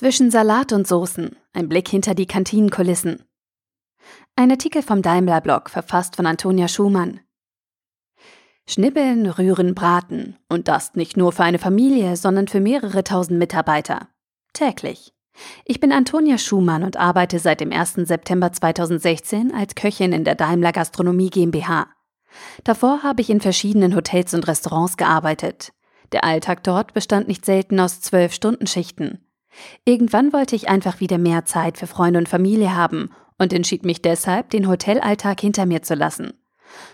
Zwischen Salat und Soßen. Ein Blick hinter die Kantinenkulissen. Ein Artikel vom Daimler-Blog, verfasst von Antonia Schumann. Schnibbeln, rühren, braten. Und das nicht nur für eine Familie, sondern für mehrere tausend Mitarbeiter. Täglich. Ich bin Antonia Schumann und arbeite seit dem 1. September 2016 als Köchin in der Daimler Gastronomie GmbH. Davor habe ich in verschiedenen Hotels und Restaurants gearbeitet. Der Alltag dort bestand nicht selten aus zwölf Stundenschichten. Irgendwann wollte ich einfach wieder mehr Zeit für Freunde und Familie haben und entschied mich deshalb, den Hotelalltag hinter mir zu lassen.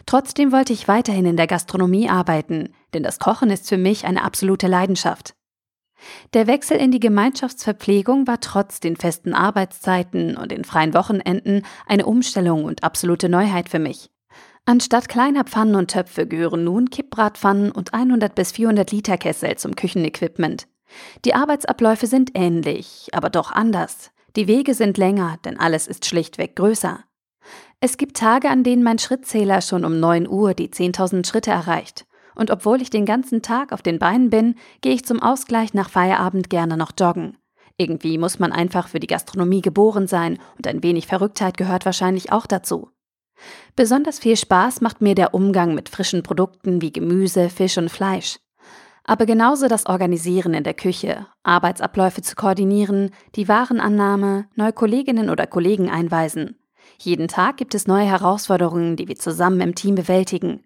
Trotzdem wollte ich weiterhin in der Gastronomie arbeiten, denn das Kochen ist für mich eine absolute Leidenschaft. Der Wechsel in die Gemeinschaftsverpflegung war trotz den festen Arbeitszeiten und den freien Wochenenden eine Umstellung und absolute Neuheit für mich. Anstatt kleiner Pfannen und Töpfe gehören nun Kippbratpfannen und 100 bis 400 Liter Kessel zum Küchenequipment. Die Arbeitsabläufe sind ähnlich, aber doch anders. Die Wege sind länger, denn alles ist schlichtweg größer. Es gibt Tage, an denen mein Schrittzähler schon um 9 Uhr die 10.000 Schritte erreicht. Und obwohl ich den ganzen Tag auf den Beinen bin, gehe ich zum Ausgleich nach Feierabend gerne noch joggen. Irgendwie muss man einfach für die Gastronomie geboren sein und ein wenig Verrücktheit gehört wahrscheinlich auch dazu. Besonders viel Spaß macht mir der Umgang mit frischen Produkten wie Gemüse, Fisch und Fleisch aber genauso das Organisieren in der Küche, Arbeitsabläufe zu koordinieren, die Warenannahme, neue Kolleginnen oder Kollegen einweisen. Jeden Tag gibt es neue Herausforderungen, die wir zusammen im Team bewältigen.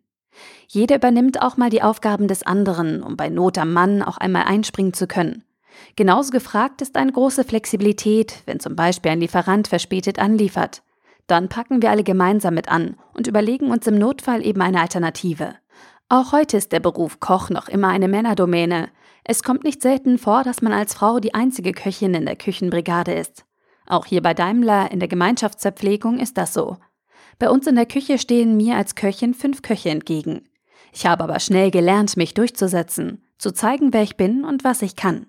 Jeder übernimmt auch mal die Aufgaben des anderen, um bei Not am Mann auch einmal einspringen zu können. Genauso gefragt ist eine große Flexibilität, wenn zum Beispiel ein Lieferant verspätet anliefert. Dann packen wir alle gemeinsam mit an und überlegen uns im Notfall eben eine Alternative. Auch heute ist der Beruf Koch noch immer eine Männerdomäne. Es kommt nicht selten vor, dass man als Frau die einzige Köchin in der Küchenbrigade ist. Auch hier bei Daimler in der Gemeinschaftsverpflegung ist das so. Bei uns in der Küche stehen mir als Köchin fünf Köche entgegen. Ich habe aber schnell gelernt, mich durchzusetzen, zu zeigen, wer ich bin und was ich kann.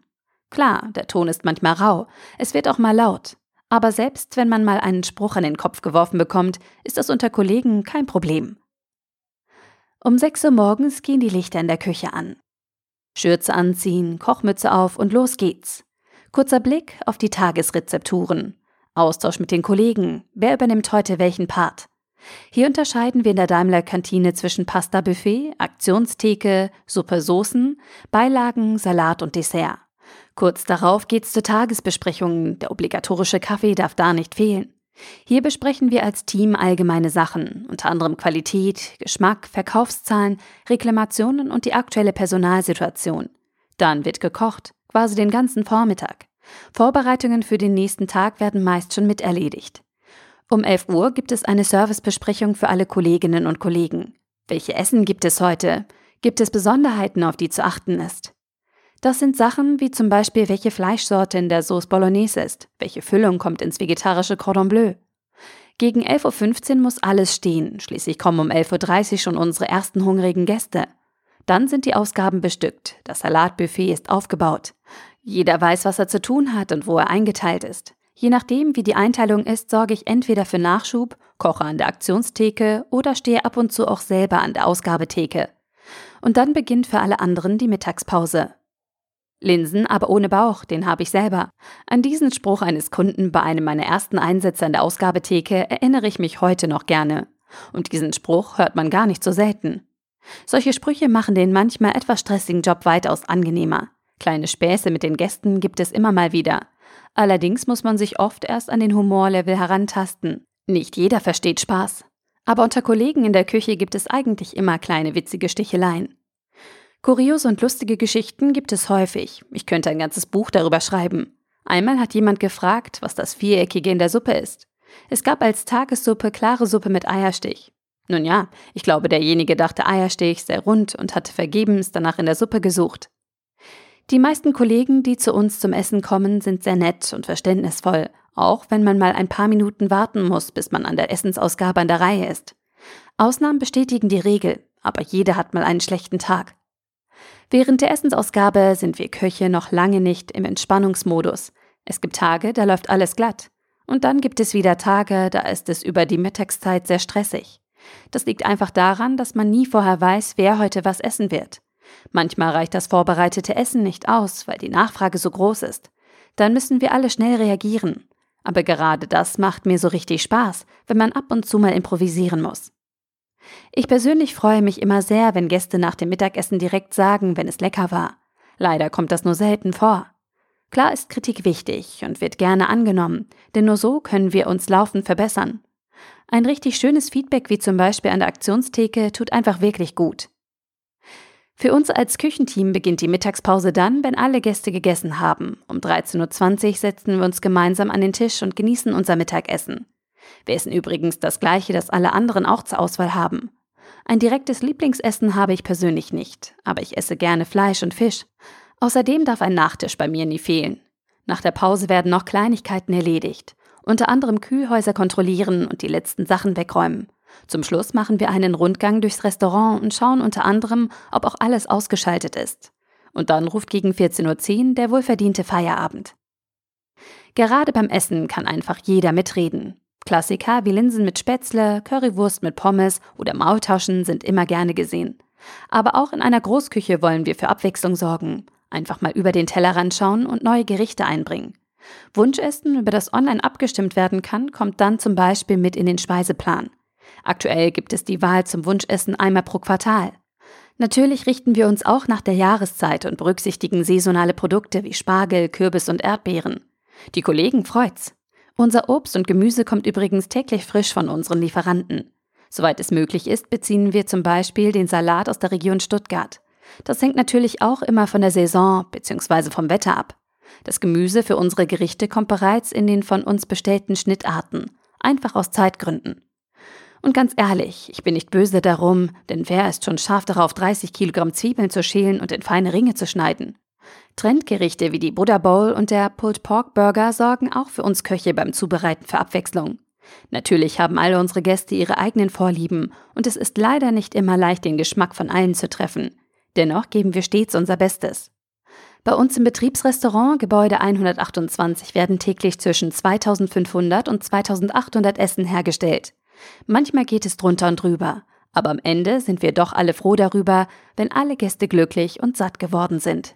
Klar, der Ton ist manchmal rau, es wird auch mal laut. Aber selbst wenn man mal einen Spruch an den Kopf geworfen bekommt, ist das unter Kollegen kein Problem. Um 6 Uhr morgens gehen die Lichter in der Küche an. Schürze anziehen, Kochmütze auf und los geht's. Kurzer Blick auf die Tagesrezepturen. Austausch mit den Kollegen. Wer übernimmt heute welchen Part? Hier unterscheiden wir in der Daimler-Kantine zwischen Pasta-Buffet, Aktionstheke, Suppe, Soßen, Beilagen, Salat und Dessert. Kurz darauf geht's zur Tagesbesprechung. Der obligatorische Kaffee darf da nicht fehlen. Hier besprechen wir als Team allgemeine Sachen, unter anderem Qualität, Geschmack, Verkaufszahlen, Reklamationen und die aktuelle Personalsituation. Dann wird gekocht, quasi den ganzen Vormittag. Vorbereitungen für den nächsten Tag werden meist schon miterledigt. Um 11 Uhr gibt es eine Servicebesprechung für alle Kolleginnen und Kollegen. Welche Essen gibt es heute? Gibt es Besonderheiten, auf die zu achten ist? Das sind Sachen wie zum Beispiel, welche Fleischsorte in der Sauce Bolognese ist, welche Füllung kommt ins vegetarische Cordon Bleu. Gegen 11.15 Uhr muss alles stehen, schließlich kommen um 11.30 Uhr schon unsere ersten hungrigen Gäste. Dann sind die Ausgaben bestückt, das Salatbuffet ist aufgebaut. Jeder weiß, was er zu tun hat und wo er eingeteilt ist. Je nachdem, wie die Einteilung ist, sorge ich entweder für Nachschub, koche an der Aktionstheke oder stehe ab und zu auch selber an der Ausgabetheke. Und dann beginnt für alle anderen die Mittagspause. Linsen, aber ohne Bauch, den habe ich selber. An diesen Spruch eines Kunden bei einem meiner ersten Einsätze an der Ausgabetheke erinnere ich mich heute noch gerne. Und diesen Spruch hört man gar nicht so selten. Solche Sprüche machen den manchmal etwas stressigen Job weitaus angenehmer. Kleine Späße mit den Gästen gibt es immer mal wieder. Allerdings muss man sich oft erst an den Humorlevel herantasten. Nicht jeder versteht Spaß. Aber unter Kollegen in der Küche gibt es eigentlich immer kleine witzige Sticheleien. Kuriose und lustige Geschichten gibt es häufig. Ich könnte ein ganzes Buch darüber schreiben. Einmal hat jemand gefragt, was das Viereckige in der Suppe ist. Es gab als Tagessuppe klare Suppe mit Eierstich. Nun ja, ich glaube, derjenige dachte Eierstich sehr rund und hatte vergebens danach in der Suppe gesucht. Die meisten Kollegen, die zu uns zum Essen kommen, sind sehr nett und verständnisvoll, auch wenn man mal ein paar Minuten warten muss, bis man an der Essensausgabe an der Reihe ist. Ausnahmen bestätigen die Regel, aber jeder hat mal einen schlechten Tag. Während der Essensausgabe sind wir Köche noch lange nicht im Entspannungsmodus. Es gibt Tage, da läuft alles glatt. Und dann gibt es wieder Tage, da ist es über die Mittagszeit sehr stressig. Das liegt einfach daran, dass man nie vorher weiß, wer heute was essen wird. Manchmal reicht das vorbereitete Essen nicht aus, weil die Nachfrage so groß ist. Dann müssen wir alle schnell reagieren. Aber gerade das macht mir so richtig Spaß, wenn man ab und zu mal improvisieren muss. Ich persönlich freue mich immer sehr, wenn Gäste nach dem Mittagessen direkt sagen, wenn es lecker war. Leider kommt das nur selten vor. Klar ist Kritik wichtig und wird gerne angenommen, denn nur so können wir uns laufend verbessern. Ein richtig schönes Feedback wie zum Beispiel an der Aktionstheke tut einfach wirklich gut. Für uns als Küchenteam beginnt die Mittagspause dann, wenn alle Gäste gegessen haben. Um 13.20 Uhr setzen wir uns gemeinsam an den Tisch und genießen unser Mittagessen. Wir essen übrigens das gleiche, das alle anderen auch zur Auswahl haben. Ein direktes Lieblingsessen habe ich persönlich nicht, aber ich esse gerne Fleisch und Fisch. Außerdem darf ein Nachtisch bei mir nie fehlen. Nach der Pause werden noch Kleinigkeiten erledigt, unter anderem Kühlhäuser kontrollieren und die letzten Sachen wegräumen. Zum Schluss machen wir einen Rundgang durchs Restaurant und schauen unter anderem, ob auch alles ausgeschaltet ist. Und dann ruft gegen 14.10 Uhr der wohlverdiente Feierabend. Gerade beim Essen kann einfach jeder mitreden. Klassiker wie Linsen mit Spätzle, Currywurst mit Pommes oder Maultaschen sind immer gerne gesehen. Aber auch in einer Großküche wollen wir für Abwechslung sorgen. Einfach mal über den Tellerrand schauen und neue Gerichte einbringen. Wunschessen, über das online abgestimmt werden kann, kommt dann zum Beispiel mit in den Speiseplan. Aktuell gibt es die Wahl zum Wunschessen einmal pro Quartal. Natürlich richten wir uns auch nach der Jahreszeit und berücksichtigen saisonale Produkte wie Spargel, Kürbis und Erdbeeren. Die Kollegen freut's. Unser Obst und Gemüse kommt übrigens täglich frisch von unseren Lieferanten. Soweit es möglich ist, beziehen wir zum Beispiel den Salat aus der Region Stuttgart. Das hängt natürlich auch immer von der Saison bzw. vom Wetter ab. Das Gemüse für unsere Gerichte kommt bereits in den von uns bestellten Schnittarten, einfach aus Zeitgründen. Und ganz ehrlich, ich bin nicht böse darum, denn wer ist schon scharf darauf, 30 Kilogramm Zwiebeln zu schälen und in feine Ringe zu schneiden? Trendgerichte wie die Buddha Bowl und der Pulled Pork Burger sorgen auch für uns Köche beim Zubereiten für Abwechslung. Natürlich haben alle unsere Gäste ihre eigenen Vorlieben und es ist leider nicht immer leicht, den Geschmack von allen zu treffen. Dennoch geben wir stets unser Bestes. Bei uns im Betriebsrestaurant Gebäude 128 werden täglich zwischen 2500 und 2800 Essen hergestellt. Manchmal geht es drunter und drüber, aber am Ende sind wir doch alle froh darüber, wenn alle Gäste glücklich und satt geworden sind.